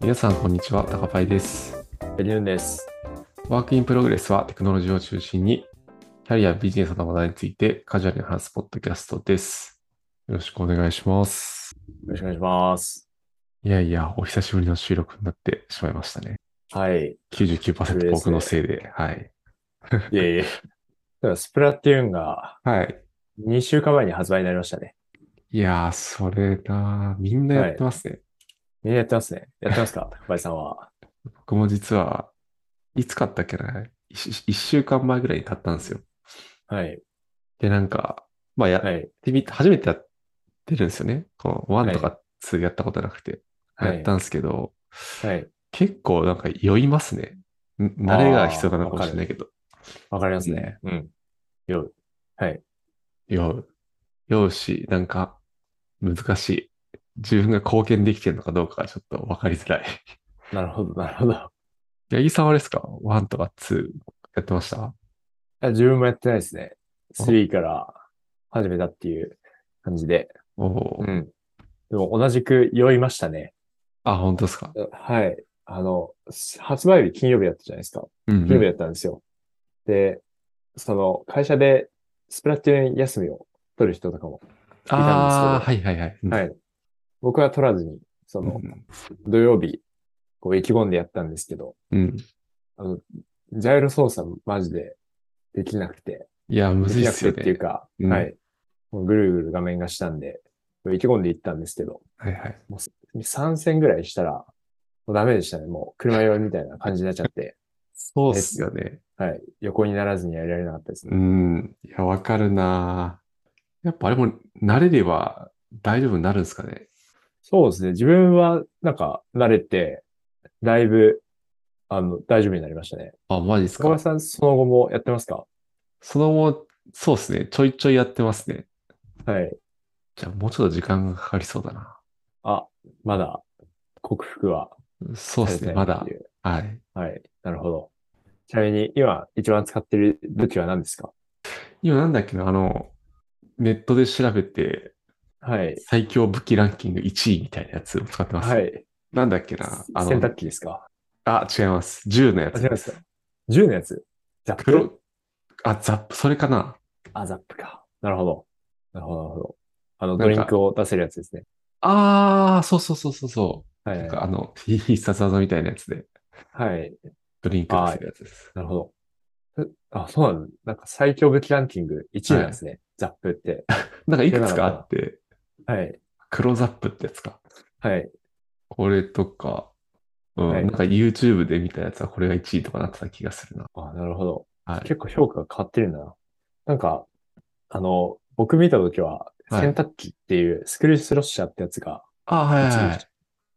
皆さん、こんにちは。高パイです。ベリュンです。 Work in Progress はテクノロジーを中心に、キャリア、ビジネスの話題についてカジュアルに話すポッドキャストです。よろしくお願いします。よろしくお願いします。いやいや、お久しぶりの収録になってしまいましたね。はい。99%僕のせいで。はい。いえいえ。だからスプラトゥーンがはい。2週間前に発売になりましたね。いやー、それなーみんなやってますね。みんなやってますね。やってますか？高林さんは。僕も実は、いつ買ったっけな？一一週間前ぐらいに買ったんですよ。はい。で、なんか、まあやっはい。てみて、初めてやってるんですよね。この1とか2やったことなくて。はいやったんですけど、はい。結構なんか酔いますね。ん慣れが必要なのかもしれないけど。わかりますね。うん。よう。はい。酔う。酔うし、なんか難しい。自分が貢献できてるのかどうかがちょっとわかりづらい。なるほど、なるほど。八木さんはあれですか ?1 とか2やってました？あ自分もやってないですね。3から始めたっていう感じで。おうん。でも同じく酔いましたね。あ、本当ですか？はい。あの、発売日金曜日だったじゃないですか。うん、金曜日だったんですよ。で、その会社でスプラトゥーン休みを取る人とかも。ああ、はいはいはい。うんはい。僕は取らずに、そのうん土曜日、こう意気込んでやったんですけど、うん。あの、ジャイロ操作マジでできなくて、いや、むずいっすよね。っていうか、うんはい。もうぐるぐる画面がしたんで、意気込んで行ったんですけど、はいはい。3戦ぐらいしたら、もうダメでしたね。もう車酔いみたいな感じになっちゃって、そうっすよね。はい。横にならずにやられなかったですうね。ん。いや、わかるなやっぱあれも慣れれば大丈夫になるんですかね。そうですね。自分は、なんか、慣れて、だいぶ、あの、大丈夫になりましたね。あ、マジですか？小林さん、その後もやってますか？その後、そうですね。ちょいちょいやってますね。はい。じゃあもうちょっと時間がかかりそうだな。あ、まだ、克服はそうですね。まだ。はい。はい。なるほど。ちなみに、今、一番使ってる武器は何ですか？今なんだっけな、あの、ネットで調べてはい。最強武器ランキング1位みたいなやつを使ってます。はい。なんだっけな、あの、洗濯機ですか？あ、違います。銃のやあ、つで。違いますすか ?10 のやつ？ザップ？あ、ザップ、それかな。あ、ザップか。なるほど。なるほど、なるほど。あの、ドリンクを出せるやつですね。ああ、そうそうそうそうそう。はいなん。かあの、必殺技みたいなやつで、はい。ドリンク出せるやつです。なるほど。えあ、そうなんだ。なんか最強武器ランキング1位なんですね。ザップって。なんかいくつかあって、はい。黒ザップってやつか。はい。これとか、うん、はいなんか YouTube で見たやつはこれが1位とかなってた気がするな。あ、なるほど。はい。結構評価が変わってるんだな。なんか、あの、僕見たときは、はい洗濯機っていうスクリュースロッシャーってやつがあ、はい1位はいはい。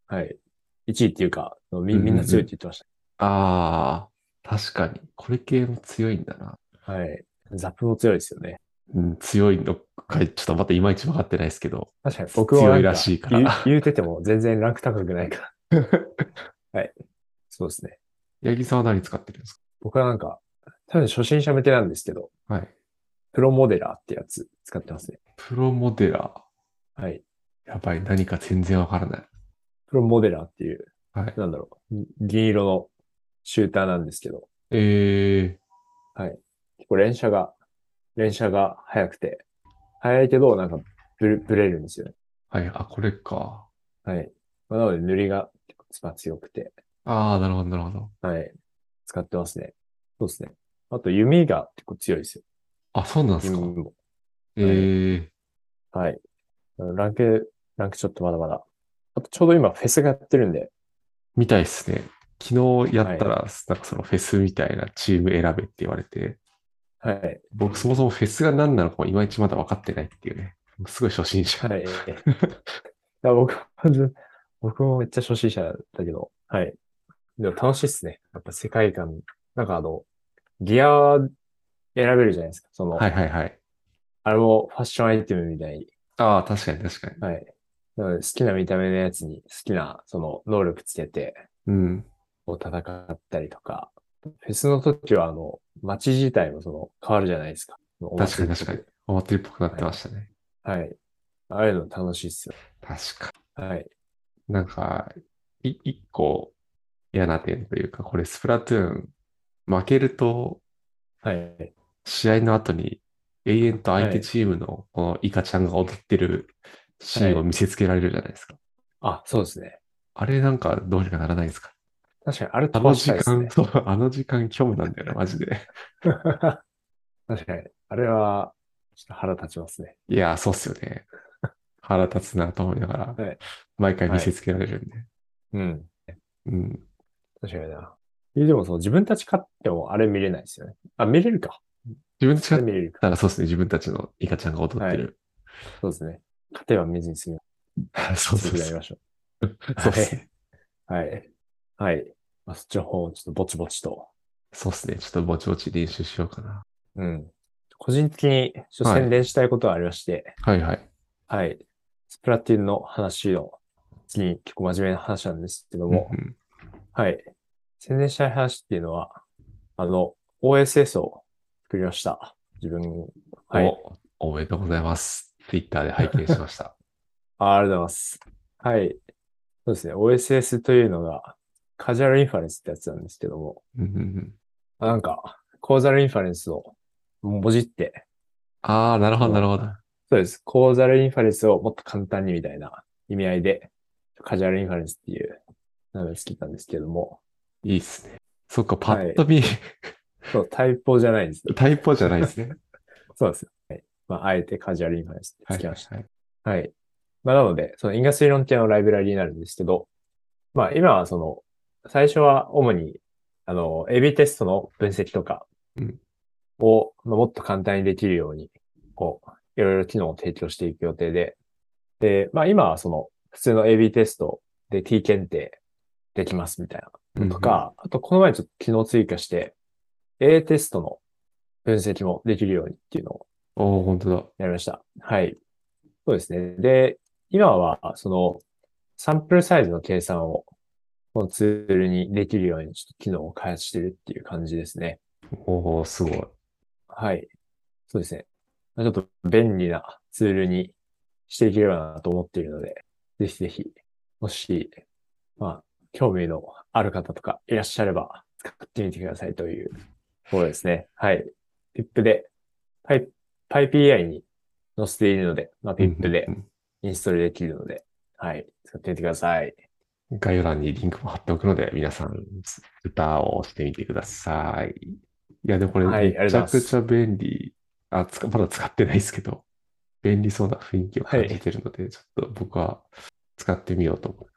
はい。1位っていうか、みうんうんうんみんな強いって言ってましああ、確かに。これ系も強いんだな。た。はい。ザップも強いですよね。うん、強いのか、ちょっとまたいまいち分かってないですけど。確かに僕は強ないららしいから言うてても全然ランク高くないから。はい。そうですね。八木さんは何使ってるんです僕はなんか、多分初心者向けなんですけど、かはい。プロモデラーってやつ使ってますね。プロモデラはい。ー。やばい、何か全然わからない。プロモデラーっていう、はい。なんだろう、銀色のシューターなんですけど、えはい。結構連射が、連射が速くて、速いけど、なんかブレ、ブレるんですよね。ー、はい。あ、これか。はい。まあなので塗りが結構強くて、ああ、なるほど、なるほど。はい。使ってますね。そうですね。あと弓が結構強いですよ。あ、そうなんですか。弓も。ええはい。ランク、ランクちょっとまだまだ。あとちょうど今フェスがやってるんで、みたいですね。昨日やったら、なんかそのフェスみたいなチーム選べって言われて、はい。僕そもそもフェスが何なのかもいまいちまだ分かってないっていうね。すごい初心者。はい。いや僕はず、僕もめっちゃ初心者だけど、はい。でも楽しいっすね。やっぱ世界観。なんかあの、ギア選べるじゃないですか。その、はいはいはい。あれもファッションアイテムみたいに。ああ、確かに確かに。はい。なので好きな見た目のやつに好きな、その、能力つけて、うん。こう戦ったりとか。フェスの時はあの、街自体もその、変わるじゃないですか。お確かに確かに。お祭りっぽくなってましたね。はい。ああいうの楽しいっすよ。確かはい。に。なんか、い一個嫌な点というか、これスプラトゥーン、負けるとはい。試合の後に永遠と相手はいチームのこのイカちゃんが踊ってるシーンを見せつけられるじゃないですか。あ、そうですね。あれなんかどうにかならないですか？確かに、あれあの時間、いですね。そう、あの時間虚無なんだよね、マジで。確かに。あれは、ちょっと腹立ちますね。いやー、そうっすよね。腹立つなと思いながらはい、毎回見せつけられるんで。うん。うん。確かにな。えでもその自分たち勝ってもあれ見れないですよね。あ、見れるか。自分たちがあれ見れるか。たらそうですね、自分たちのイカちゃんが踊ってる。そうですね。勝てば見ずに済み そう続そうそう。きやりましょ そうっすね。う。はい。はい。まあ、そっちの方をちょっとぼちぼちと。そうっすね。ちょっとぼちぼち練習しようかな。うん。個人的にちょっとはい宣伝したいことがありまして、はいはい。はい。スプラトゥーンの話の次に結構真面目な話なんですけども、うんうんはい。宣伝したい話っていうのは、あの、OSS を作りました。自分、はい。お、おめでとうございます。Twitter で拝見しました。あありがとうございます。はい。そうですね。OSS というのが、カジュアルインファレンスってやつなんですけども、なんか、コーザルインファレンスをもじって、ああ、なるほど、なるほど。そうです。コーザルインファレンスをもっと簡単にみたいな意味合いで、カジュアルインファレンスっていう名前をつけたんですけども、いいっすね。そっか、パッと見、そう、タイプじゃないんですよ。タイプじゃないですね。そうですよ。はい。まあ、あえてカジュアルインファレンスってはいつけました。はい。はい。まあ、なので、その因果推論系のライブラリになるんですけど、まあ、今はその、最初は主に、あの、AB テストの分析とかうんを、まあもっと簡単にできるように、こう、いろいろ機能を提供していく予定で、で、まあ、今はその、普通の AB テストで T 検定できますみたいなのとか、あと、この前ちょっと機能追加して、A テストの分析もできるようにっていうのをうんうん。おー、本当だ。やりました。はい。そうですね。で、今は、その、サンプルサイズの計算を、このツールにできるように、ちょっと機能を開発してるっていう感じですね。おー、すごい。はい。そうですね。ちょっと便利なツールにしていければなと思っているので、ぜひぜひ、もし、まあ、興味のある方とかいらっしゃれば、使ってみてくださいというところですね。はい。PIP で、パイ、パイ PI に載せているので、まあ、PIP でうんインストールできるので、はい。使ってみてください。うん概要欄にリンクも貼っておくので、皆さん、歌を押してみてください。いや、でもこれ、はいめちゃくちゃ便利。あ、つか、まだ使ってないですけど、便利そうな雰囲気を感じてるので、ちょっと僕は使ってみようと思う。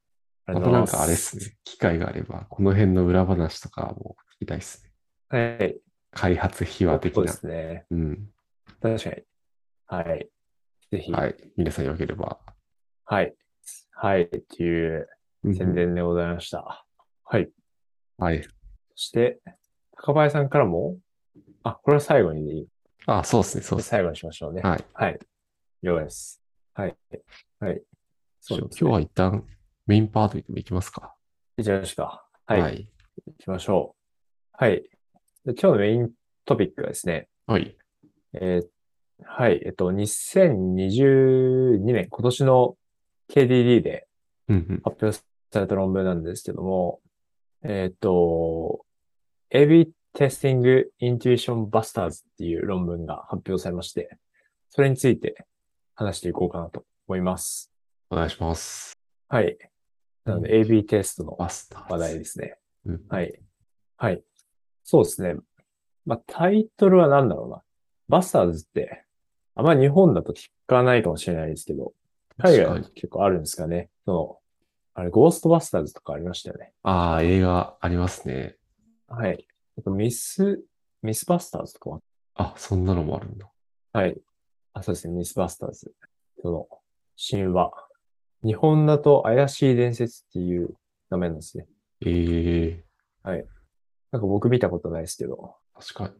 ああとなんかあれっすね。機会があれば、この辺の裏話とかも聞きたいっすね。はい。開発秘話的なそうで。すね。うん。確かに。はい。ぜひ。はい。皆さんよければ。はい。はい。っていううん宣伝でございました。はい。はい。そして、高林さんからも、あ、これは最後にでいい。あ、そうですね。そうですね。最後にしましょうね。はい。はい。了解です。はい。はい。そうね今日は一旦メインパートにでも行きますか。いっちゃいましょうか。はい。はい。行きましょう。はい。で今日のメイントピックはですね、はい。えーはい。えっと、2022年、今年の KDD で。発表された論文なんですけども、えっと、AB Testing Intuition Busters っていう論文が発表されまして、それについて話していこうかなと思います。お願いします。はい。なので AB テストのバスターズ。話題ですね。うん。はい。はい。そうですね。まあ、タイトルは何だろうな。バスターズって、あんまり日本だと聞かないかもしれないですけど、海外だと結構あるんですかね。その、あれ、ゴーストバスターズとかありましたよね。ああ、映画ありますね。はい。あとミス、ミスバスターズとかもあ、そんなのもあるんだ。はい。あ、そうですね。ミスバスターズ。その、神話。日本だと怪しい伝説っていう名前なんですね。ええなんか僕見たことないですけど。確かに。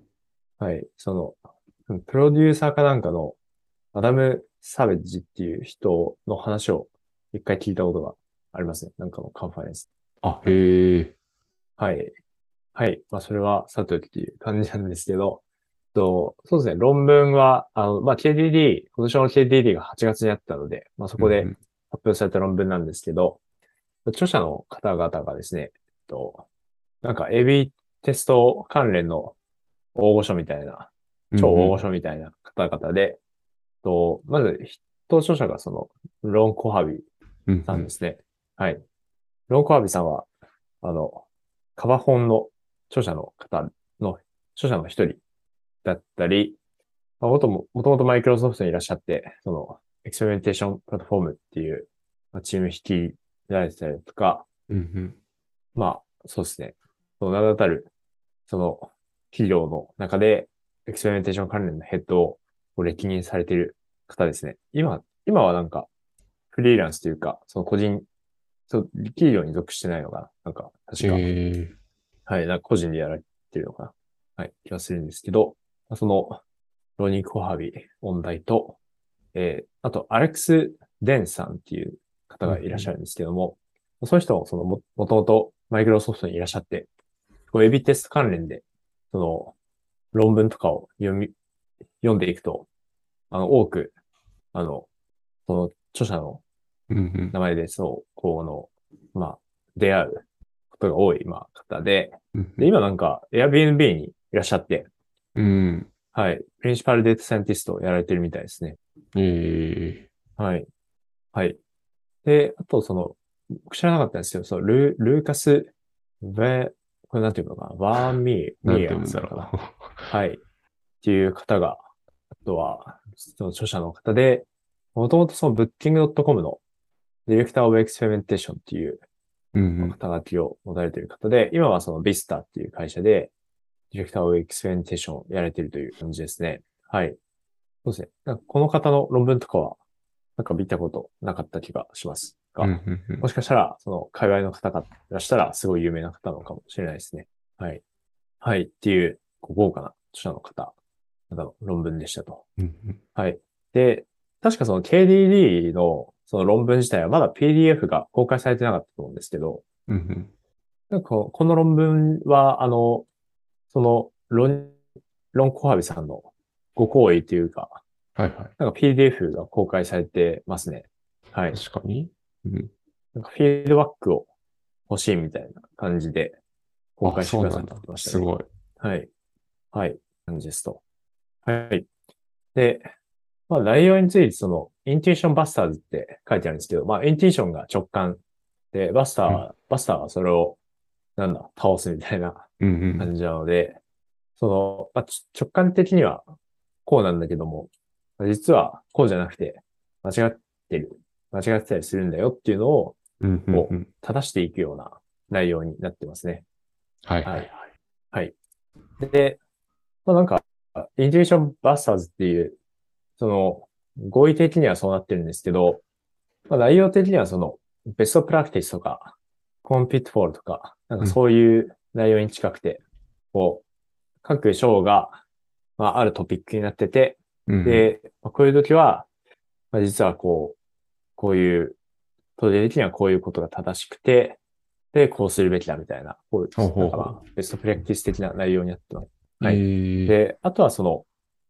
はい。その、うんプロデューサーかなんかのアダム・サベッジっていう人の話を一回聞いたことがありますね。なんかのカンファレンス。あ、へえ。はい。はい。まあ、それはさておきっていう感じなんですけど、とそうですね。論文は、あの、まあ、KDD、今年の KDD が8月にあったので、まあ、そこでうん発表された論文なんですけど、著者の方々がですね、えっと、なんか AB テスト関連の大御所みたいな、超大御所みたいな方々で、と、まず、筆頭著者がその、ロン・コハビうんさんですね。はい。ロン・コハビさんは、あの、カバ本の著者の方の、著者の一人だったり、まあ、もとも、もともとマイクロソフトにいらっしゃって、その、 experimentation platform っていう、まあ、チーム率いられてたりとか、うんうんまあ、そうですね。その名だたる、その、企業の中で、 experimentation 関連のヘッドを歴任されている方ですね。今、今はなんか、フリーランスというか、その個人、そう、企業に属してないのかな？なんか、確か、えはい、なんか個人でやられてるのかな？はい、気がするんですけど、まあその、ロニー・コハビ音大と、えー、あと、アレックス・デンさんっていう方がいらっしゃるんですけども、その人も、そのも、もともとマイクロソフトにいらっしゃって、こうエビテスト関連で、その、論文とかを読み、読んでいくと、あの、多く、あの、その、著者のーうんうん名前で、そう、こうの、まあ、出会うことが多い、まあ、方で、うんで、今なんか Airbnb にいらっしゃって、うん。はい、プリンシパルデータサイエンティストをやられてるみたいですね。えはい。はい。で、あとその、僕知らなかったんですけど、そう、ルー、ルーカス、ベ、これなんていうのかな、ワーミー、ミーア言うんだろうさんかな？う。はい。っていう方が、あとは、その著者の方で、もともとその Booking.com の director of experimentation っていう肩書きを持たれている方で、今はその Vista っていう会社で、 director of experimentation をやられているという感じですね。はい。そうですね。なんかこの方の論文とかは、なんか見たことなかった気がしますが、うんうんうんもしかしたら、その、界隈の方がいらしたら、すごい有名な方なのかもしれないですね。はい。はい。っていう、豪華な著者の方、方の論文でしたと。うんうんはい。で、確かその KDD のその論文自体はまだ PDF が公開されてなかったと思うんですけど、うんうんなんかここの論文は、あの、その、ロン、ロンコハビさんのご好意というか、はいはい。なんか PDF が公開されてますね。はい。確かに。うん。なんかフィードバックを欲しいみたいな感じで公開あ、してくださってま。したね。すごい。はい。はい。感じですと。はい。で、まあ内容についてその、インテューションバスターズって書いてあるんですけど、まあインテューションが直感で、バスターは、バスターはそれを、なんだ、倒すみたいなうんうん。感じなので、その、まあ、ち直感的にはこうなんだけども、実はこうじゃなくて、間違ってる、間違ってたりするんだよっていうのをうんうんうん。正していくような内容になってますね。はいはい。はい。で、まあ、なんか、インテューションバスターズっていう、その、合意的にはそうなってるんですけど、まあ、内容的にはその、ベストプラクティスとか、コンピットフォールとか、なんかそういう内容に近くて、こう、各章が、まあ、あるトピックになってて、うんうん、で、まあこういう時は、まあ、実はこう、こういう、当時的にはこういうことが正しくて、で、こうするべきだみたいな、こういう、から、ベストプラクティス的な内容になってます。はえいー、で、あとはその、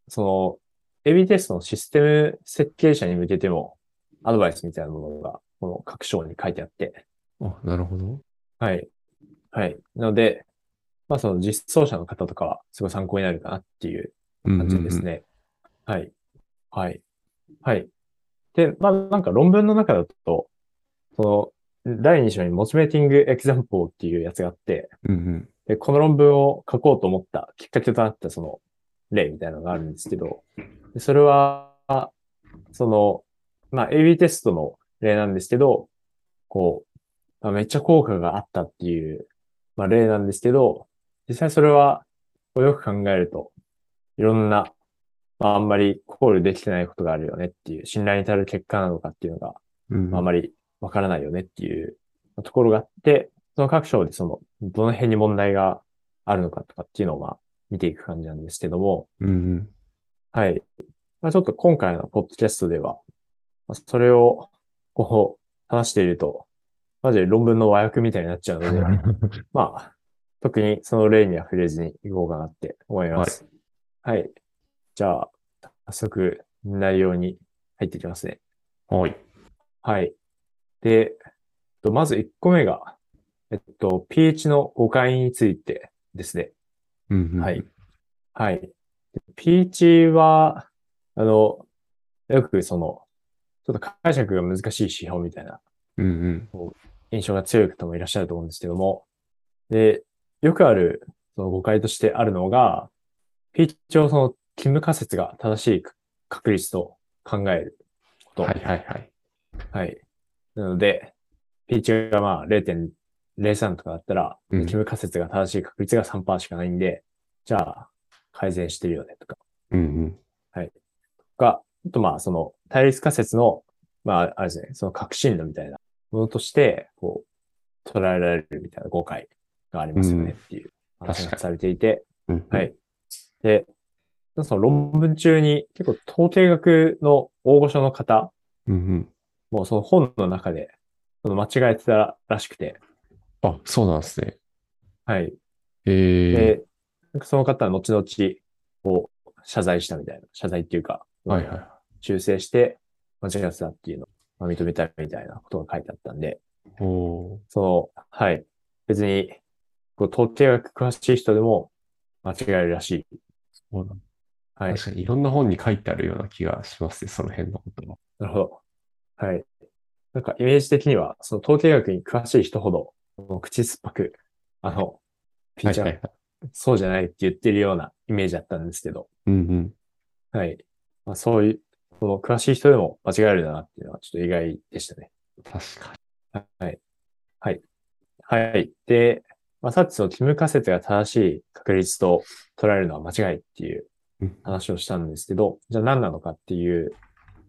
その、AB テストのシステム設計者に向けても、アドバイスみたいなものが、この各章に書いてあって、あ、なるほど。はい。はい。なので、まあその実装者の方とかは、すごい参考になるかなっていう感じですね。はい。はい。はい。で、まあなんか論文の中だと、その、第2章に motivating example っていうやつがあって、うんうん。で、この論文を書こうと思ったきっかけとなったその例みたいなのがあるんですけど、でそれは、その、まあ AB テストの例なんですけど、こう、まあ、めっちゃ効果があったっていう、まあ例なんですけど、実際それは、よく考えると、いろんな、まああんまり考慮できてないことがあるよねっていう、信頼に至る結果なのかっていうのが、うんまああまりわからないよねっていうところがあって、その各章でその、どの辺に問題があるのかとかっていうのをまあ見ていく感じなんですけども、うんうん。はい。まあ、ちょっと今回のポッドキャストでは、まあそれをこう話していると、マジで論文の和訳みたいになっちゃうので、まあ、特にその例には触れずにいこうかなって思います。はい。じゃあ、早速内容に入っていきますね。はい。はい。で、と、まず1個目が、えっと、pH の誤解についてですね。うんうん。はい。はい。pH は、あの、よくその、ちょっと解釈が難しい指標みたいなうんうん。印象が強い方もいらっしゃると思うんですけども、で、よくあるその誤解としてあるのが、pH をその、キム仮説が正しい確率と考えること。はいはいはい。はい。なので、pH がまあ0.03とかだったら、うんキム仮説が正しい確率が3%しかないんで、じゃあ、改善してるよねとか。うんうん。が、あとまあ、その、対立仮説の、まあ、あれですね、その確信度みたいなものとして、こう、捉えられるみたいな誤解がありますよねっていう話がされていて、うんうんはい。で、その論文中に結構統計学の大御所の方、うんうん。もうその本の中で、その間違えてたらしくて、あ、そうなんですね。はい。ええで、なんかその方は後々、こう、謝罪したみたいな、謝罪っていうか、はいはい。修正して間違ってたっていうのをまあ認めたみたいなことが書いてあったんで、おーその、はい。別に、こう、統計学詳しい人でも間違えるらしい。そうなんはい。確かにいろんな本に書いてあるような気がしますね、その辺のことは。なるほど。はい。なんかイメージ的には、その統計学に詳しい人ほど、口酸っぱく、あの、ピーチャー、はいはいはい。そうじゃないって言ってるようなイメージだったんですけど、うんうん。はい。まあ、そういう、その詳しい人でも間違えるんだなっていうのはちょっと意外でしたね。確かはい。はい。はい。で、まあ、さっきそのキム仮説が正しい確率と捉えるのは間違いっていう話をしたんですけど、じゃあ何なのかっていう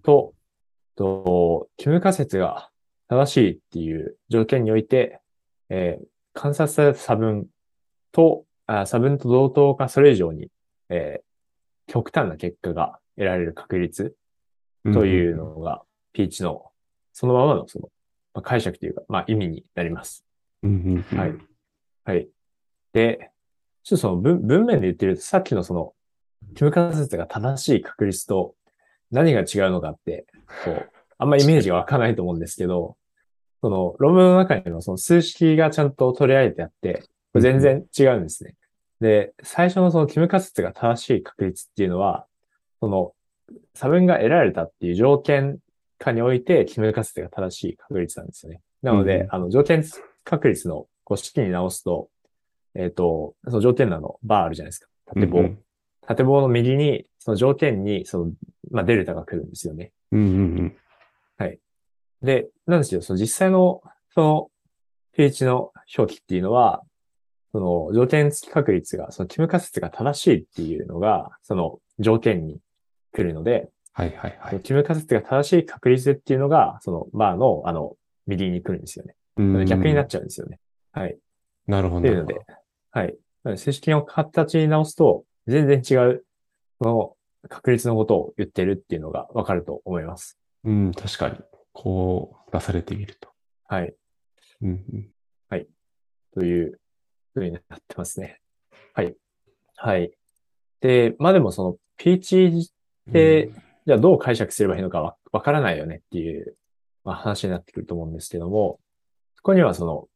と、と、キム仮説が正しいっていう条件において、えー観察された差分と、あ差分と同等かそれ以上に、えー極端な結果が得られる確率というのが、ピーチの、そのままのその、まあ、解釈というか、まあ意味になります。うんうんうん。はい。はい。で、ちょっとその文文面で言ってると、さっきのその、キム仮説が正しい確率と何が違うのかって、こう、あんまイメージが湧かないと思うんですけど、その論文の中にもその数式がちゃんと取り上げてあって、全然違うんですね。で、最初のそのキム仮説が正しい確率っていうのは、その差分が得られたっていう条件下において、キム仮説が正しい確率なんですよね。なので、うんあの、条件確率のこう式に直すと、えっ、と、その条件なのバーあるじゃないですか。縦棒。うんうん縦棒の右に、その条件に、その、まあ、デルタが来るんですよね。うんうんで、なんですよ、その実際の、その、pH の表記っていうのは、その条件付き確率が、そのキム仮説が正しいっていうのが、その条件に来るので、はいはいはい。キム仮説が正しい確率っていうのが、そのバーの、あの、右に来るんですよね。うん逆になっちゃうんですよね。はい。なるほど。っていうので、はい。正式の形に直すと、全然違う、その確率のことを言ってるっていうのがわかると思います。うん、確かに。こう出されてみると。はい。うんうん。というふうになってますね。はい。はい。で、まあでもその PH で、じゃあどう解釈すればいいのかわわからないよねっていう、まあ、話になってくると思うんですけども、そこにはその、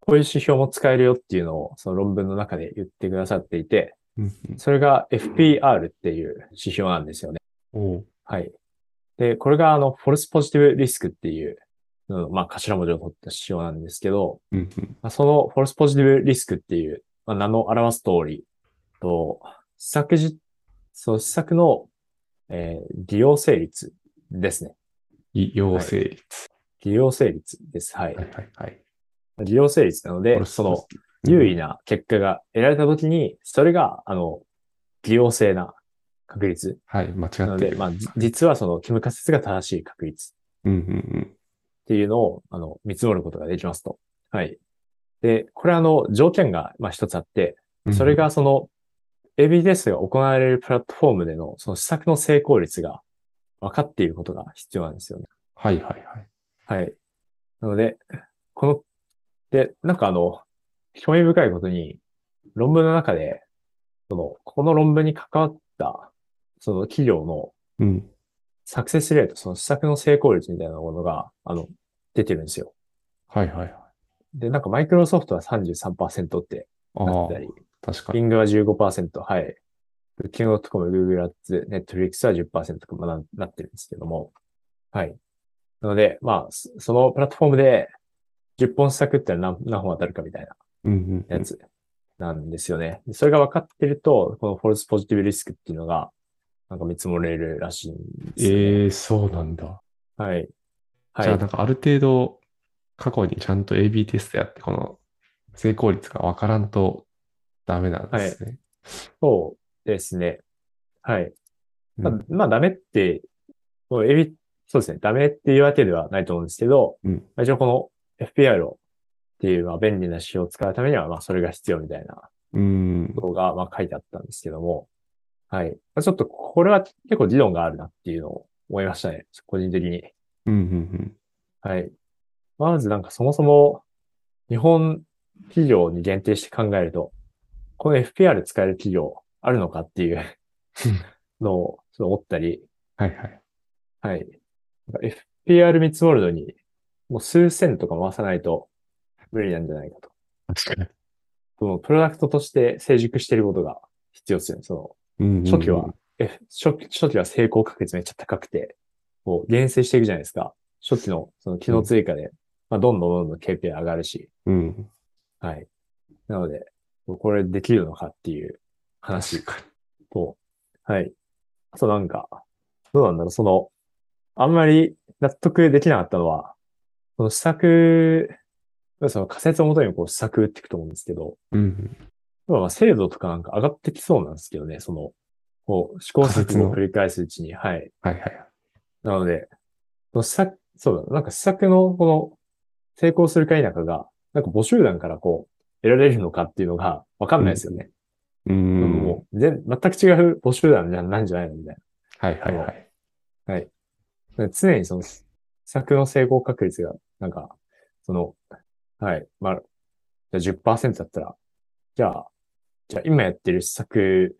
こういう指標も使えるよっていうのをその論文の中で言ってくださっていて、それが FPR っていう指標なんですよね。はい。で、これがあの、フォルスポジティブリスクっていう、うんまあ頭文字を取った指標なんですけど、うんうんまあ、そのフォルスポジティブリスクっていう、まあ、名の表す通りと、施策じ、そう、施策の、えー利用成率ですね。利用成率。利用成率です。はい。はいはいはい。利用成率なので、その、優位な結果が得られたときに、それが、あの、利用性な確率。はい、間違なので、ってる。まあ、じ実はその、キム仮説が正しい確率うんうんっていうのを、あの、見積もることができますと。はい。で、これあの、条件が、まあ一つあって、うん。それがその、AB テストが行われるプラットフォームでのその施策の成功率が分かっていることが必要なんですよね。はいはいはい。はい。なので、この、で、なんかあの、興味深いことに、論文の中で、その、この論文に関わった、その企業のうん。サクセスレート、その施策の成功率みたいなものが、あの、出てるんですよ。はいはいはい。で、なんかマイクロソフトは33%ってなってたり、確かに。Bing は15%、はい。Booking.com、Google Ads、Netflix は10%とかまななってるんですけども。はい。なので、まあ、そそのプラットフォームで10本施策って何何本当たるかみたいな。やつなんですよね。でそれが分かってると、このフォルスポジティブリスクっていうのが、なんか見積もれるらしいんですよね。ええそうなんだ。はい。はい。じゃあなんかある程度過去にちゃんと AB テストやって、この成功率がわからんとダメなんですね。そうですね。はい。まあうん、まあ、ダメって、そうですね。ダメっていうわけではないと思うんですけど、うんまあ一応この FPR をっていう、まあ、便利な指標を使うためには、まあ、それが必要みたいなうん。ことが、まあ、書いてあったんですけども、はい。まあ、ちょっと、これは結構理論があるなっていうのを思いましたね。個人的に。うんうんはい。まずなんかそもそも、日本企業に限定して考えると、この FPR 使える企業あるのかっていうのをちょっと思ったり、はいはい。はい。FPR 見積もるのに、もう数千とか回さないと無理なんじゃないかと。確かに。そのプロダクトとして成熟していることが必要ですよね。そうんうんうんの初期は、初期は成功確率めっちゃ高くて、こう、減衰していくじゃないですか。初期のその機能追加で、まあ、どんどんどんどん KPI 上がるし、うん。はい。なので、これできるのかっていう話と、はい。あとなんか、どうなんだろう、その、あんまり納得できなかったのは、その施策、その仮説をもとにこう施策打っていくと思うんですけど、に。うん。まあ精度とかなんか上がってきそうなんですけどね、その、こう、試行錯誤を繰り返すうちに、はい。はいはい。なので、その施策、そうだ、なんか施策のこの、成功するか否かが、なんか募集団からこう、得られるのかっていうのがわかんないですよね。うん。もう全、全く違う募集団じゃなんじゃないのみたいはいはいはい。な。常にその、施策の成功確率が、なんか、その、はい、まあ、じゃあ10%だったら、じゃあ、じゃあ今やってる施策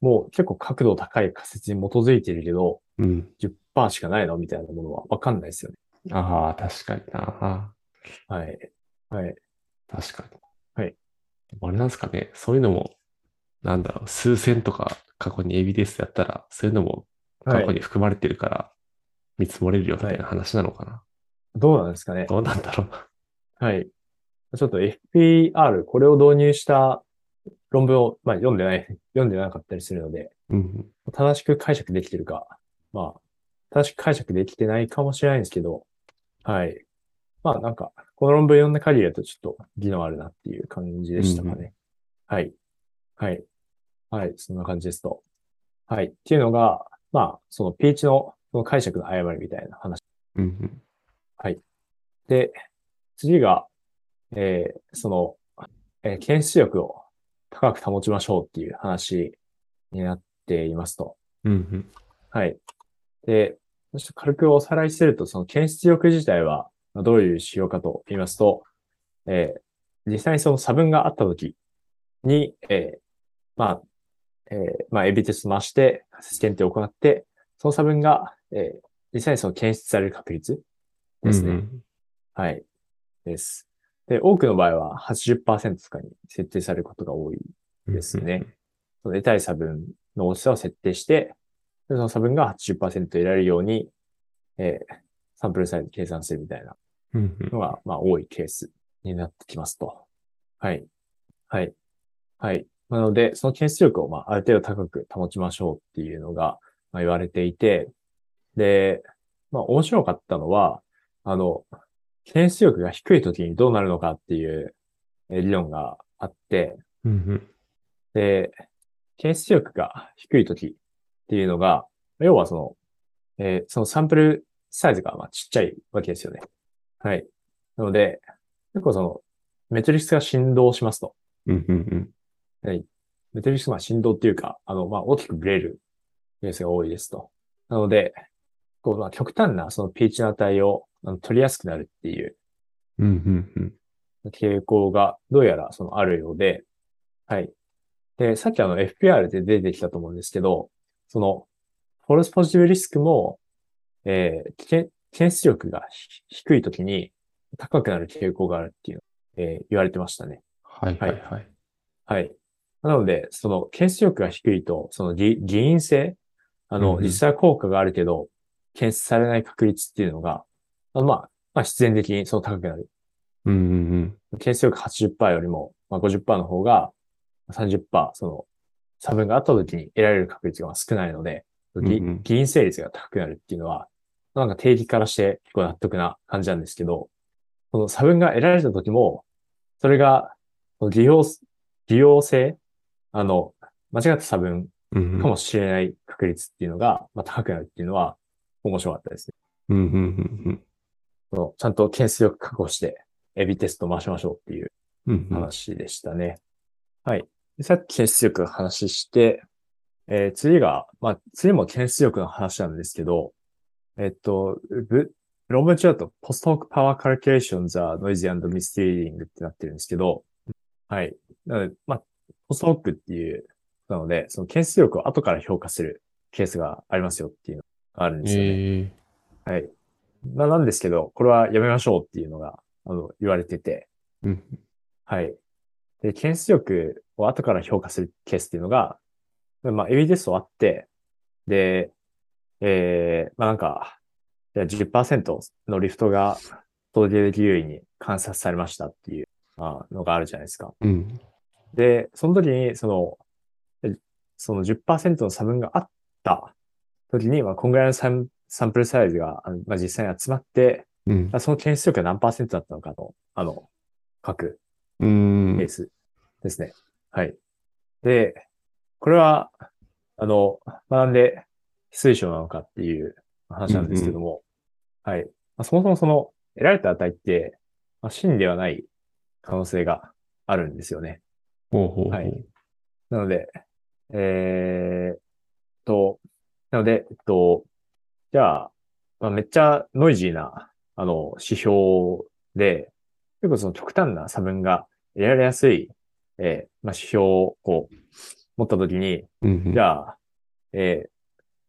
も結構角度高い仮説に基づいてるけど、うん。10%しかないの？みたいなものはわかんないですよね。ああ、確かにな。はい。はい。確かに。はい。あれなんですかね。そういうのも、なんだろう、数千とか過去に AB テストやったら、そういうのも過去に含まれてるから、見積もれるよみたいな話なのかな。どうなんですかね。どうなんだろう。はい。ちょっと FPR、これを導入した論文を、まあ、読んでない、読んでなかったりするので、うん。正しく解釈できてるか、まあ、正しく解釈できてないかもしれないんですけど、はい。まあなんか、この論文読んだ限りだとちょっと技能あるなっていう感じでしたかね。はい。はい。はい。そんな感じですと。はい。っていうのが、まあ、その P1 のその解釈の誤りみたいな話。うんうん。で、次が、えーその、えー検出力を高く保ちましょうっていう話になっていますと。うんうん。はい。で、そして軽くおさらいすると、その検出力自体はまあどういう指標かと言いますと、えー実際にその差分があったときに、えーまあ、えーまあ、エビテスト回して、検定を行って、その差分が、えー実際にその検出される確率ですね。うんはい。です。で、多くの場合は80%とかに設定されることが多いうん。ですね。その得たい差分の大きさを設定して、でその差分が80%得られるように、えーサンプルサイズ計算するみたいな。のが、まあ、多いケースになってきますと。はい。はい。はい。なので、その検出力を、まあ、ある程度高く保ちましょうっていうのが、まあ、言われていて、で、まあ、面白かったのは、あの、検出力が低い時にどうなるのかっていうえー理論があって。で、検出力が低い時っていうのが、要はその、えーそのサンプルサイズがまあちっちゃいわけですよね。はい。なので、結構その、メトリックスが振動しますと。うんうんうん。はい。メトリックスがまあ振動っていうか、あの、まあ大きくブレるケースが多いですと。なので、こう、まあ極端なその pH の値をあの取りやすくなるっていううんうんうん。傾向がどうやらそのあるようで、はい。で、さっきあの FPR で出てきたと思うんですけど、その、フォルスポジティブリスクも、えー、検検出力がひ低いときに、高くなる傾向があるっていう、えー言われてましたね。はいはいはい。はい。なので、その検出力が低いと、その議議員性、あの、うんうん実際は効果があるけど、検出されない確率っていうのが、あのまあ、まあ必然的にその高くなる。うんうん検出力80%よりも、まあ、50%の方が30%、その差分があった時に得られる確率が少ないので、議員成立が高くなるっていうのは、なんか定義からして結構納得な感じなんですけど、その差分が得られた時も、それが利用、利用性、あの、間違った差分うん。うんうんかもしれない確率っていうのが、まあ、高くなるっていうのは面白かったですね。うんうんうんそのちゃんと検出力確保して、エビテスト回しましょうっていううん。うんうん。話でしたね。はい。でさっき検出力の話して、えー次が、まあ、次も検出力の話なんですけど、えっと、ぶ論文中だと Post-hoc Power Calculations are noisy and misleading ってなってるんですけど、はい。なので、まあ、Post-hoc っていう、なので、その検出力を後から評価するケースがありますよっていうのがあるんですよね。ええはい。まあ、なんですけど、これはやめましょうっていうのが、あの、言われてて、うん。はい。で、検出力を後から評価するケースっていうのが、まあ、エビテストあって、で、えー、まあなんか、じゃあ10%のリフトが統計的優位に観察されましたっていうあのがあるじゃないですか。うん。で、その時に、その、えその10%の差分があった時に、まあ、こんぐらいのサンサンプルサイズが、まあ、実際に集まって、うん。その検出力が何パーセントだったのかと、あの、書くうんケー。スですね。はい。で、これは、あの、学んで非推奨なのかっていう話なんですけども、はい。まあ、そもそもその得られた値って、まあ、真ではない可能性があるんですよね。ほうほうほう。はいなので、えーっと、なので、えっと、じゃあ、まあ、めっちゃノイジーな、あの、指標で、結構その極端な差分が得られやすい、えーまあ、指標をこう、持ったときに。じゃあ、え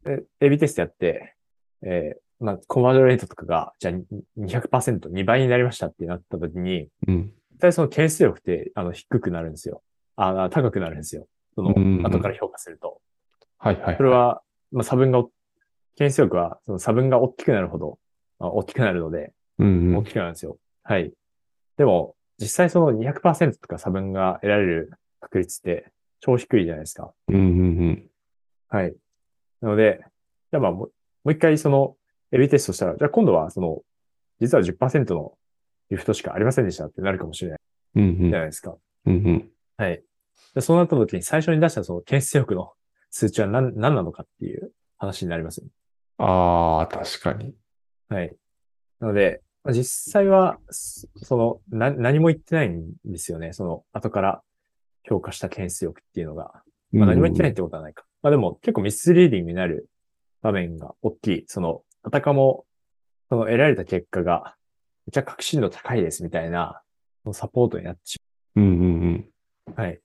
ー、え AB テストやって、えーまあ、コンバージョンレートとかが、じゃあ200%、2倍になりましたってなったときに、うん。絶対その検出力って、あの、低くなるんですよ。あ、高くなるんですよ。その後から評価すると。はいはい。それ、は、まあ、差分が、検出力は、その差分が大きくなるほど、まあ、大きくなるので、うんうん。大きくなるんですよ。はい。でも、実際その200%とか差分が得られる確率って超低いじゃないですか。うんうんうん。はい。なので、じゃあまあもう、一回その、エビテストしたら、じゃあ今度はその、実は10%のリフトしかありませんでしたってなるかもしれないうんうん。じゃないですか。うんうん。はい。でそうなった時に最初に出したその検出力の数値は何何なのかっていう話になります。ああ、確かに。はい。なので、まあ実際は、そその、な、何も言ってないんですよね。その、後から評価した検出力っていうのが。まあ何も言ってないってことはないか。まあでも結構ミスリーディングになる場面が大きい。その、あたかも、その得られた結果が、めっちゃ確信度高いですみたいな、そのサポートになってしうんうんうん。まう。はい。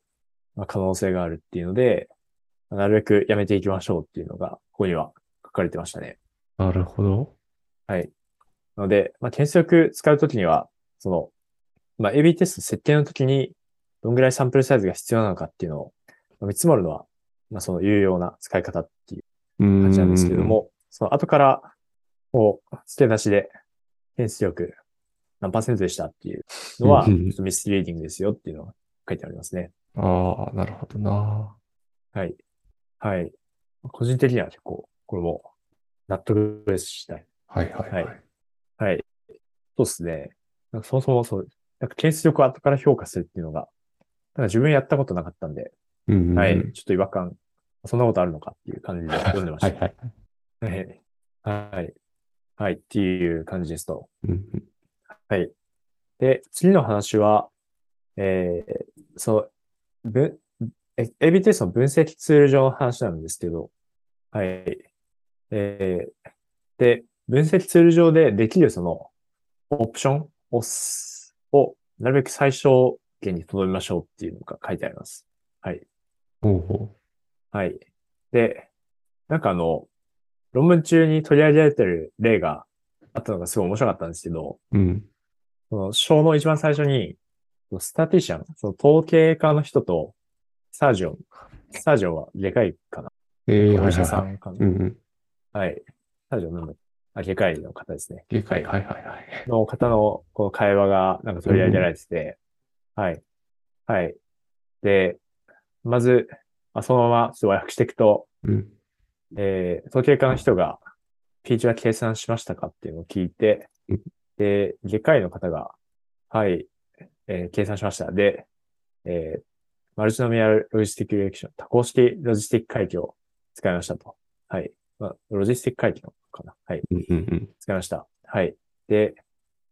まあ、可能性があるっていうので、まあなるべくやめていきましょうっていうのが、ここには書かれてましたね。なるほど。はい。なので、まあ、検出力使うときには、その、まあ、AB テスト設定のときに、どんぐらいサンプルサイズが必要なのかっていうのを、まあ見積もるのは、まあ、その有用な使い方っていううん。感じなんですけども、その後から、こう、付け出しで、検出力何パーセントでしたっていうのは、ちょっとミスリーディングですよっていうのが書いてありますね。ああ、なるほどな。はい。はい。個人的には結構、これも納得ですしたい。はいはいはい。はいはい。そうですね。なんかそもそもそう、なんか検出力を後から評価するっていうのが、なんか自分やったことなかったんで、うんうんうん。はい。ちょっと違和感、そんなことあるのかっていう感じで読んでまし はいはい。た。はい。はい。はい。っていう感じですと。うんうんはい。で、次の話は、えー、そう、分、え AB テストの分析ツール上の話なんですけど、はい。えー、で、分析ツール上でできるその、オプションをす、を、なるべく最小限に留めましょうっていうのが書いてあります。はい。ほうほはい。で、なんかあの、論文中に取り上げられてる例があったのがすごい面白かったんですけど、う。うん。その章の一番最初に、スタティシャン、その統計科の人と、サージョン、サージョンは外科医かなええお医者はいはいはい。さんかな、うんうん。はい。サージョンなんだあ、外科医の方ですね。外科医、はいはいはい。の方のこの会話がなんか取り上げられてて、はい。はい。で、まず、まあ、そのままちょっと和訳していくと、うん。えー、統計科の人が、ピーチは計算しましたかっていうのを聞いてうん、で、外科医の方が、はい、えー計算しました。で、えー、マルチノミアルロジスティックリレクション、多項式ロジスティック回帰を使いましたと。はい。まあ、ロジスティック回帰のかな。はい。使いました。はい。で、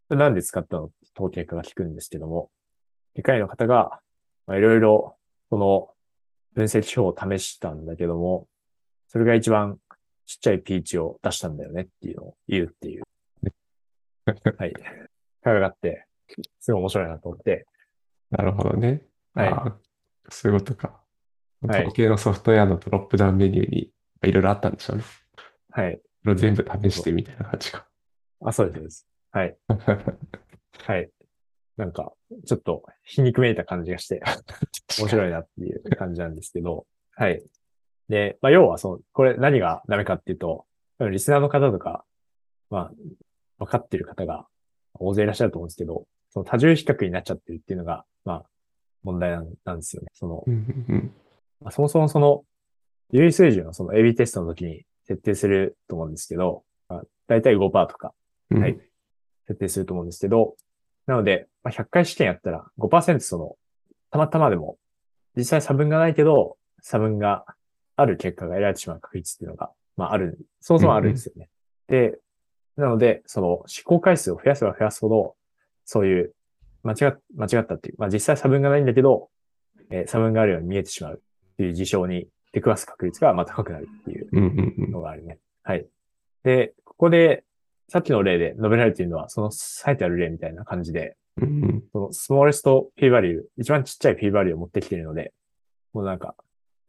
なんで使ったの？統計科が聞くんですけども、外科医の方が、まあ、いろいろ、その、分析書を試したんだけども、それが一番ちっちゃいピーチを出したんだよねっていうのを言うっていう。はい。があって、すごい面白いなと思って、なるほどね。はいそういうことか。はい統計のソフトウェアのドロップダウンメニューにいろいろあったんでしょうね。はい。それを全部試してみたいな感じか。あ、そうですそうです。はい。はい。なんか、ちょっと皮肉めいた感じがして、面白いなっていう感じなんですけど、はい。で、まあ、要はその、これ何がダメかっていうと、リスナーの方とか、まあ、分かってる方が大勢いらっしゃると思うんですけど、その多重比較になっちゃってるっていうのが、まあ、問題なんですよね。そのまあ、そもそもその、有意水準をその AB テストの時に設定すると思うんですけど、まあ、だいたい5%とかうんはい。設定すると思うんですけど、なので、まあ、100回試験やったら5%その、たまたまでも、実際差分がないけど、差分がある結果が得られてしまう確率っていうのが、まあある、そもそもあるんですよね。で、なので、その試行回数を増やせば増やすほど、そういう間違っ、間違ったっていう、まあ実際差分がないんだけど、えー差分があるように見えてしまうっていう事象に出くわす確率がまあ高くなるっていうのがあるね。はい。で、ここで、さっきの例で述べられているのは、その書いてある例みたいな感じで、うんうんそのスモーレスト p バリュー、一番ちっちゃい p バリューを持ってきているので、もうなんか、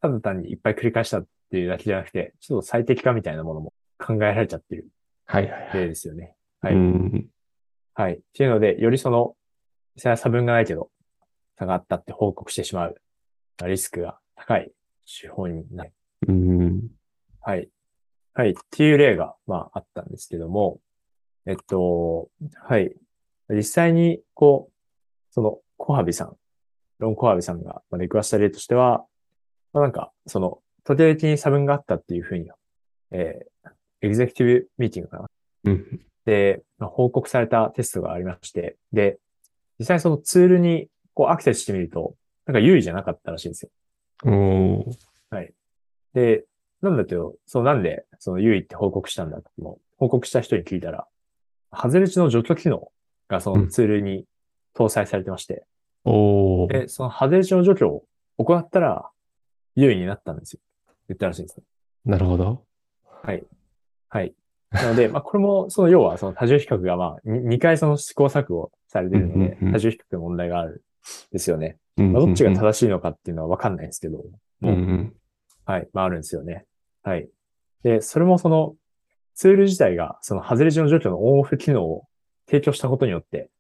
ただ単にいっぱい繰り返したっていうだけじゃなくて、ちょっと最適化みたいなものも考えられちゃってるはいはいはい。例ですよね。はい。うんはい。っていうので、よりその、実際は差分がないけど、差があったって報告してしまうリスクが高い手法になる。うんはい。はい。っていう例が、まあ、あったんですけども、えっと、はい。実際に、こう、その、コハビさん、ロン・コハビさんがまあ出くわした例としては、まあ、なんか、その、途定的に差分があったっていうふうに、えー、エグゼクティブミーティングかな。うんで、まあ、報告されたテストがありまして、で、実際そのツールにこうアクセスしてみると、なんか有利じゃなかったらしいんですよ。おーで、なんだけど、そうなんでその有利って報告したんだっていうのを報告した人に聞いたら、外れ値の除去機能がそのツールに搭載されてまして、おーで、その外れ値の除去を行ったら有利になったんですよ。言ったらしいんですね。なるほど。はい。はい。なので、まあ、これも、その要は、その多重比較が、まあ、2回その試行錯誤されているのでうんうんうん、多重比較の問題があるんですよね。うんまあ、どっちがうん正しいのかっていうのはわかんないんですけど、うんうんはい。まあ、あるんですよね。はい。で、それもその、ツール自体が、その、外れ値の除去のオンオフ機能を提供したことによって、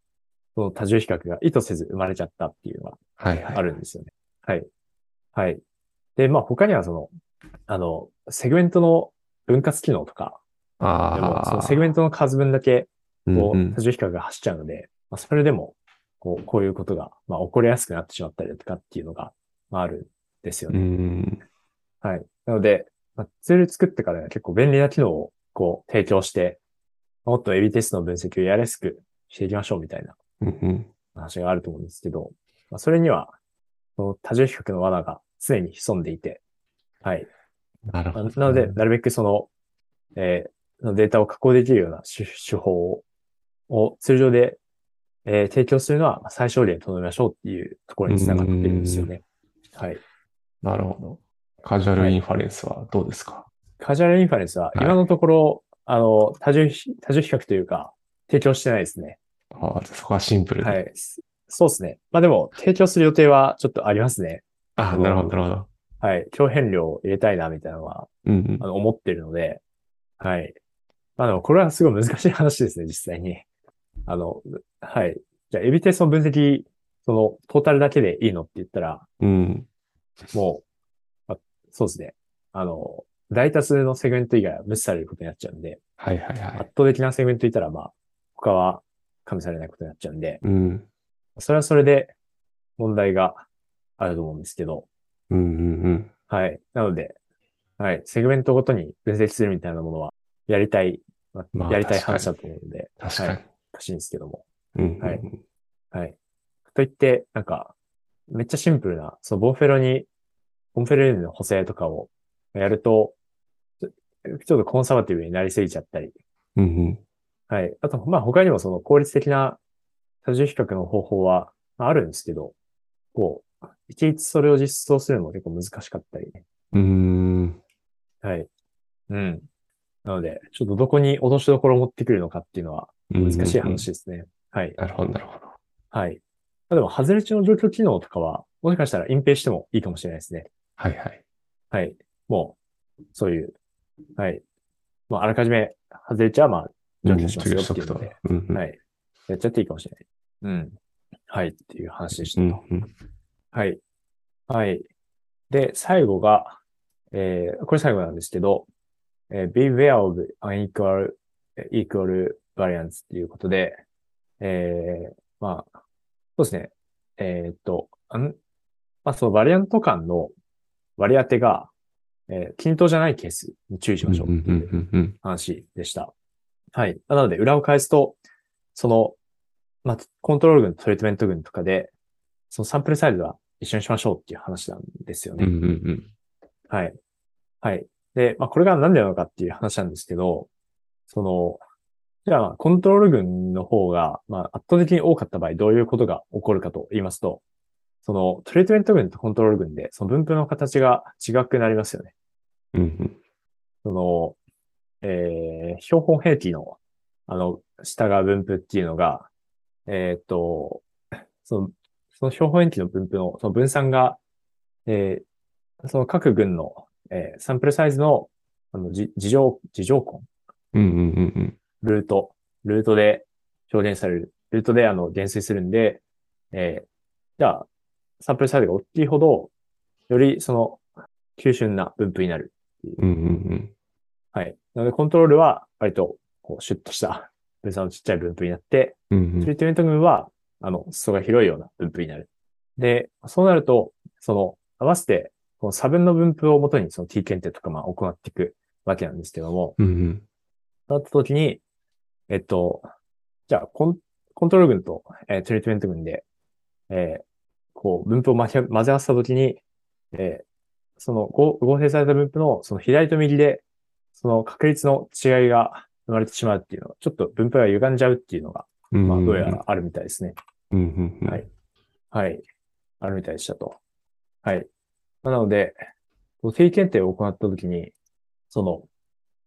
その多重比較が意図せず生まれちゃったっていうのがはいはい。あるんですよね。はい。はい。で、まあ、他にはその、あの、セグメントの分割機能とか、でも、ああ。そのセグメントの数分だけ、こう、うんうん多重比較が走っちゃうので、まあ、それでも、こう、こういうことが、まあ、起こりやすくなってしまったりだとかっていうのが、まあ、あるんですようね。ん。はい。なので、まあ、ツール作ってから結構便利な機能を、こう、提供して、もっとエビテストの分析をやりやすくしていきましょうみたいな話があると思うんですけど、まあ、それには、その多重比較の罠が常に潜んでいて、はい。まあなるほど。なので、なるべくその、えーのデータを加工できるような手手法をを通常で、えー提供するのはまあ最小限とどめましょうっていうところにつながってるんですよね。はい。なるほど。カジュアルインファレンスはどうですか？カジュアルインファレンスは今のところ、あの、多重比、多重比較というか、提供してないですね。ああ、そこはシンプルで。はい。そうですね。まあでも、提供する予定はちょっとありますね。ああ、なるほど、なるほど。はい。強変量を入れたいな、みたいなのは、うんうんあの、思ってるので、はい。まあでも、これはすごい難しい話ですね、実際に。あの、はい。じゃあ、 A/Bテストの分析、その、トータルだけでいいのって言ったら、うん。もう、あそうですね。あの、大多数のセグメント以外は無視されることになっちゃうんで、はいはいはい。圧倒的なセグメント言ったら、まあ、他は加味されないことになっちゃうんで、うん。それはそれで問題があると思うんですけど、うんうんうん。はい。なので、はい。セグメントごとに分析するみたいなものは、やりたい、まあまあやりたい話だと思うので、確かに。はい。難しいんですけども。うんうんうん。はいはい。といって、なんか、めっちゃシンプルな、そのボンフェロに、ボンフェロの補正とかをやると、ちょちょっとコンサバティブになりすぎちゃったり、うんうん。はい。あと、まあ他にもその効率的な多重比較の方法はまああるんですけど、こう、一律それを実装するのも結構難しかったりね。うーん。はい。うん。なので、ちょっとどこに落としどころを持ってくるのかっていうのは難しい話ですね。はい。なるほど、なるほど。はい。まあでも、外れ値の状況機能とかは、もしかしたら隠蔽してもいいかもしれないですね。はいはい。はい。もう、そういう、はい。まあ、あらかじめ、外れ値はまあ、除去しますよっていうので、うんうん。はい。やっちゃっていいかもしれない。うん。はい。っていう話でしたと。うんうん。はい。はい。で、最後が、えー、これ最後なんですけど、えー beware of unequal equal variance っていうことで、えー、まあ、そうですね。えーっと、あんまあ、そのバリアント間の割り当てが、えー均等じゃないケースに注意しましょううんっていう。話でした。はい。なので、裏を返すと、その、まあ、コントロール群、トリートメント群とかで、そのサンプルサイズは一緒にしましょうっていう話なんですよね。うんうんうん。はい。はい。で、まあ、これが何でなのかっていう話なんですけど、その、じゃあ、コントロール群の方が、まあ、圧倒的に多かった場合、どういうことが起こるかと言いますと、その、トリートメント群とコントロール群で、その分布の形が違くなりますよね。うんうん。その、えー、標本平均の、あの、下が分布っていうのが、えーっと、その、その標本平均の分布の、その分散が、えー、その各群の、えーサンプルサイズの、あの、じ事情、事情根、うんうんうんうん。ルート、ルートで表現される、ルートであの、減衰するんで、えー、じゃあ、サンプルサイズが大きいほど、よりその、急峻な分布になる。うんうんうん。はい。なので、コントロールは、割と、こう、シュッとした、分散のちっちゃい分布になって、うんうん。トリートメント群は、あの、裾が広いような分布になる。で、そうなると、その、合わせて、この差分の分布をもとに、その t 検定とか、まあ、行っていくわけなんですけども、うんうん。なった時に、えっと、じゃあ、コンコントロール群と、えートリートメント群で、えーこう、分布を混ぜ合わせた時に、えーその合合成された分布の、その左と右で、その確率の違いが生まれてしまうっていうのは、ちょっと分布が歪んじゃうっていうのが、うんまあ、どうやらあるみたいですね。うんうんうん。はいはい。あるみたいでしたと。はい。なので、定期検定を行ったときに、その、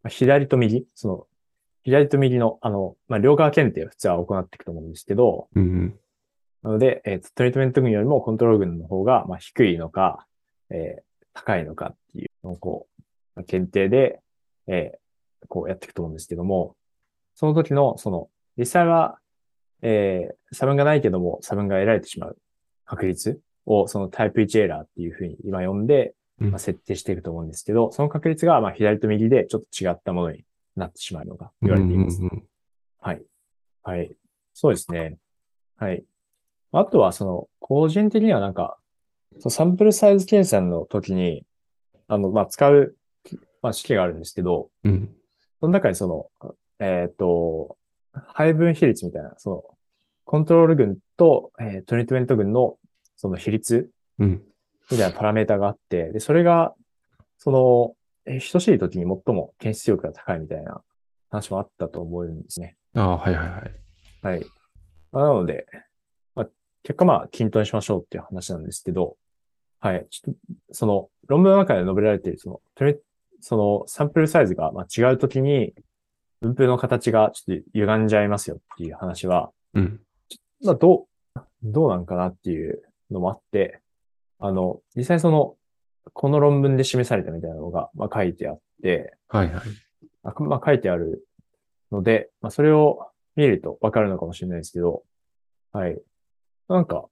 まあ左と右、その、左と右の、あの、まあ、両側検定を普通は行っていくと思うんですけど、うんうん。なので、えーとトリートメント群よりもコントロール群の方が、まあ、低いのか、えー高いのかっていうのをこう、まあ検定で、えーこうやっていくと思うんですけども、その時の、その、実際は、えー差分がないけども、差分が得られてしまう確率を、そのタイプ1エラーっていうふうに今呼んで、うんまあ、設定していくと思うんですけど、その確率が、まあ、左と右でちょっと違ったものになってしまうのが言われています。うんうんはい。はい。そうですね。はい。あとは、その、個人的にはなんか、そのサンプルサイズ計算の時に、あの、まあ、使う、まあ、式があるんですけど、うん。うん。その中にその、えっ、と、配分比率みたいな、その、コントロール群と、えートリートメント群の、その比率うん。みたいなパラメータがあって、で、それが、その、えー等しい時に最も検出力が高いみたいな話もあったと思うんですね。ああ、はいはいはい。はい。まあなので、まあ、結果まあ、均等にしましょうっていう話なんですけど、はい。ちょっと、その、論文の中で述べられている、その、とりその、サンプルサイズがまあ違うときに、分布の形がちょっと歪んじゃいますよっていう話は、うん。まあ、どう、どうなんかなっていうのもあって、あの、実際その、この論文で示されたみたいなのが、まあ、書いてあって、はいはい。あまあ、書いてあるので、まあ、それを見るとわかるのかもしれないですけど、はい。なんか、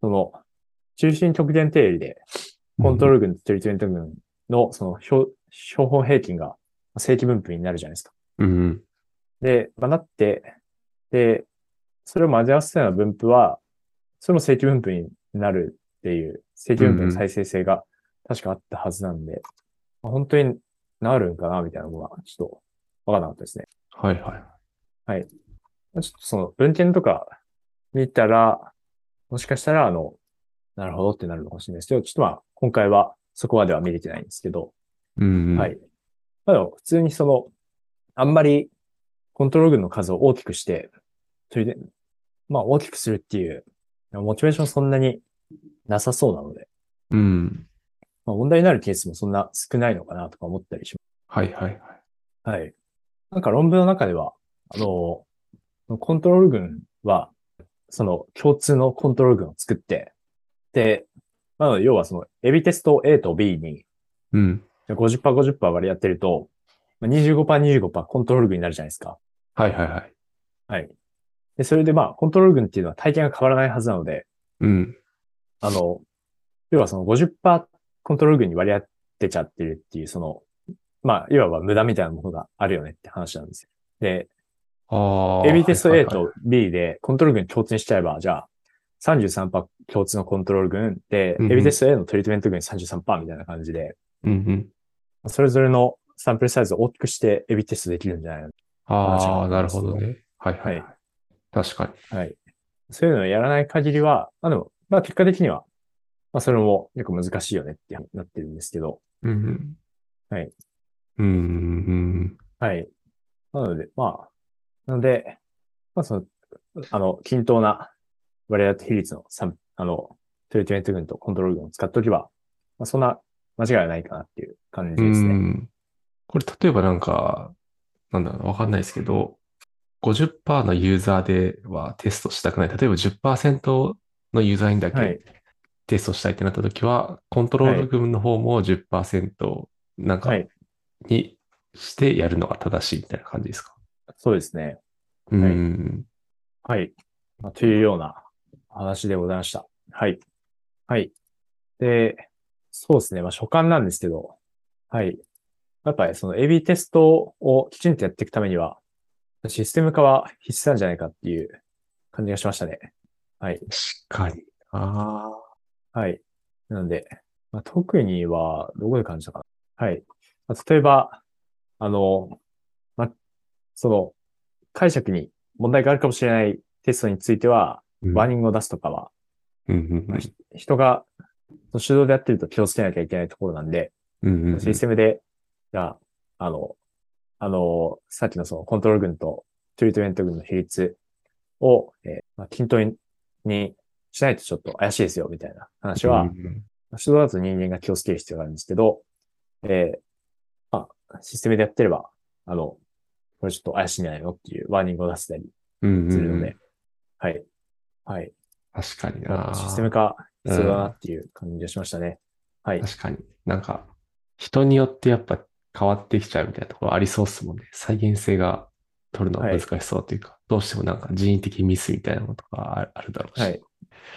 その、中心極限定理で、コントロール群とトリートメント群の、その標、標本平均が正規分布になるじゃないですか。うんうん。で、まあ、なって、で、それを混ぜ合わせたような分布は、それも正規分布になるっていう、正規分布の再生性が確かあったはずなんで、まあ本当になるんかなみたいなのが、ちょっとわからなかったですね。はいはい。ちょっとその文献とか見たら、もしかしたら、あの、なるほどってなるのかもしれないですけど、ちょっとまあ、今回はそこまでは見れてないんですけど、うんうん。はい。まあでも、普通にその、あんまりコントロール群の数を大きくして、それで、まあ大きくするっていう、モチベーションそんなになさそうなので、うん。まあ問題になるケースもそんな少ないのかなとか思ったりしはいはいはい。ます。はい。なんか論文の中では、あの、コントロール群は、その共通のコントロール群を作って、で、まあ、要はその、エビテスト A と B にうん。50%、50%割りやってると、まあ25%、25%コントロール群になるじゃないですか。はいはいはい。はい。で、それでまあ、コントロール群っていうのは体験が変わらないはずなので、うん。あの、要はその50%コントロール群に割り当てちゃってるっていう、その、まあ、いわば無駄みたいなものがあるよねって話なんですよ。で。AB テスト A と B でコントロール群共通にしちゃえば、じゃあ、33%共通のコントロール群で、うんうん AB テスト A のトリートメント群33%みたいな感じで、うんうん。それぞれのサンプルサイズを大きくして AB テストできるんじゃないの？ああ、なるほどね。はいはいはい。確かに。はい。そういうのをやらない限りは、まあでも、まあ結果的には、まあそれも結構難しいよねってなってるんですけど、うんうん。はい。うんうんはい。なので、まあ、なので、まあその、あの、均等な割合比率のサンあの、トリートメント群とコントロール群を使っておけば、まあそんな間違いはないかなっていう感うん。じですね。うん。これ例えばなんか、なんだろうな、わかんないですけど、50%のユーザーではテストしたくない。例えば10%のユーザーにだはいけテストしたいってなったときは、コントロール群の方も10%なんかはい。にしてやるのが正しいみたいな感じですか？そうですね。うはいん。はい。まあ、というような話でございました。はい。はい。で、そうですね。まあ、所感なんですけど、はい。やっぱりその AB テストをきちんとやっていくためには、システム化は必須なんじゃないかっていう感じがしましたね。はい。確かに。ああ。はい。なので、まあ、特には、どこで感じたかな。はい。まあ、例えば、あの、まあ、その、解釈に問題があるかもしれないテストについては、うんワーニングを出すとかは、うんうんまあひ人が手動でやってると気をつけなきゃいけないところなんで、うんうんうんシステムで、じゃあ、あの、あの、さっきのそのコントロール群とトリートメント群の比率を、えーまあ、均等ににしないとちょっと怪しいですよ、みたいな話は、うんうん手動だと人間が気をつける必要があるんですけど、えーまあ、システムでやってれば、あの、これちょっと怪しいんじゃないのっていうワーニングを出せたりうんするので、うんはい。はい。確かにな。まあシステム化必要だなっていう感じがしましたね。はい。確かに。なんか、人によってやっぱ変わってきちゃうみたいなところありそうっすもんね。再現性が取るのは難しそうというか、どうしてもなんか人為的ミスみたいなのとかああるだろうし。はい。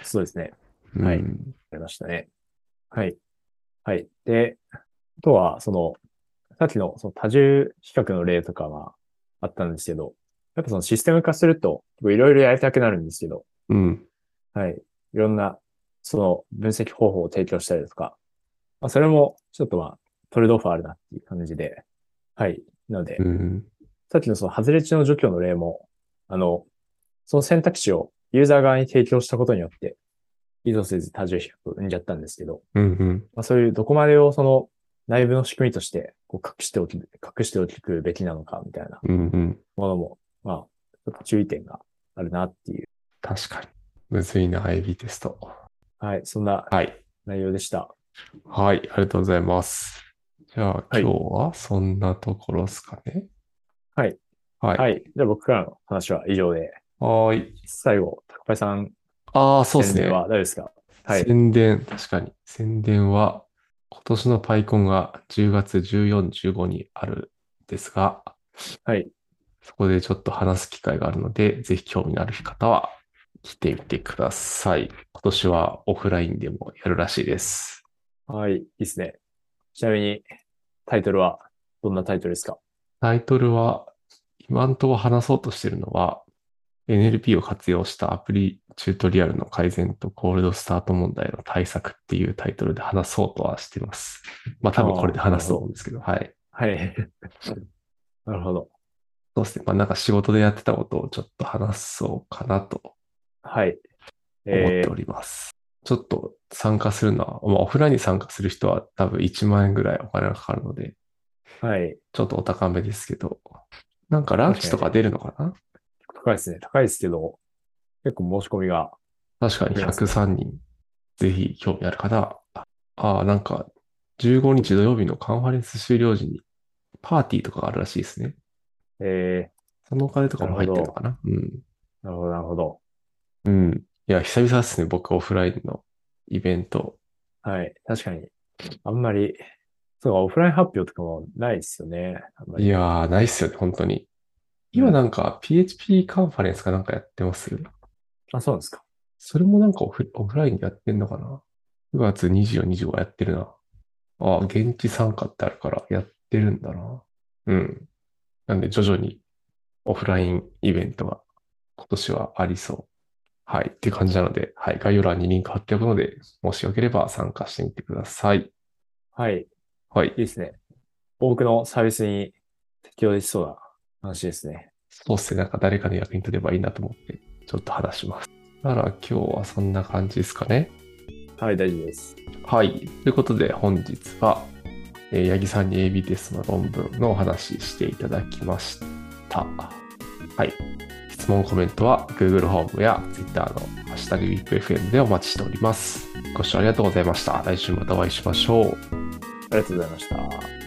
そうですね。うん。はいありましたね。はい。はい。で、あとは、その、さっきのその多重比較の例とかはあったんですけど、やっぱそのシステム化すると、いろいろやりたくなるんですけど、うん。はい。いろんな、その分析方法を提供したりとか、まあ、それもちょっとまあ、トレードオフあるなっていう感じで、はい。なので、うん。さっきのその外れ値の除去の例も、あの、その選択肢をユーザー側に提供したことによって、意図せず多重比較を生んじゃったんですけど、うん。うん。まあ、そういうどこまでをその内部の仕組みとしてこう隠しておき、隠しておくべきなのかみたいなうん。うん。ものも、まあ、ちょっと注意点があるなっていう、確かに。むずいな、AB テスト。はい、そんなはい。内容でした。はい。ありがとうございます。じゃあ、はい今日はそんなところですかね。はい。はい。はい。じゃあ僕からの話は以上で、はーい。最後、高林さん、ああ、そうですね。宣伝は大丈夫ですか？はい。宣伝、確かに。宣伝は、今年のパイコンが10月14、15にあるんですが、はい。そこでちょっと話す機会があるので、ぜひ興味のある方は来てみてください。今年はオフラインでもやるらしいです。はい、いいですね。ちなみに、タイトルは、どんなタイトルですか？タイトルは、今んとこ話そうとしてるのは、NLP を活用したアプリチュートリアルの改善とコールドスタート問題の対策っていうタイトルで話そうとはしてます。まあ多分これで話すと思うんですけど、はい。はい。なるほど。そうですね。まあなんか仕事でやってたことをちょっと話そうかなとはい。思っております。ちょっと参加するのは、まあオフラインに参加する人は多分1万円ぐらいお金がかかるので、はい。ちょっとお高めですけど、なんかランチとか出るのかな？高いですね。高いですけど、結構申し込みが、確かに出ますね103人。ぜひ興味ある方は、ああ、なんか15日土曜日のカンファレンス終了時にパーティーとかがあるらしいですね。えそのお金とかも入ってるのかな？うん。ー、なるほど、なるほど。うん。いや、久々ですね。僕オフラインのイベント。はい。確かに。あんまり、そうか、オフライン発表とかもないですよね。いやー、ないっすよね、本当に。今なんか PHP カンファレンスかなんかやってます？あ、そうなんですか。それもなんかオフオフラインでやってんのかな ?9 月24、25やってるな。あ、現地参加ってあるからやってるんだな。うん。なんで徐々にオフラインイベントが今年はありそう。はい。っていう感じなので、はい。概要欄にリンク貼っておくので、もしよければ参加してみてください。はい。はいいい。ですね。多くのサービスに適用できそうな話ですね。そうっすね。なんか誰かの役に立てばいいなと思って、ちょっと話します。だから今日はそんな感じですかね。はい、大丈夫です。はい。ということで本日は、えー八木さんに AB テストの論文のお話ししていただきました。はい。質問、コメントは Google ホームや Twitter のハッシュタグ WIPFM でお待ちしております。ご視聴ありがとうございました。来週またお会いしましょう。ありがとうございました。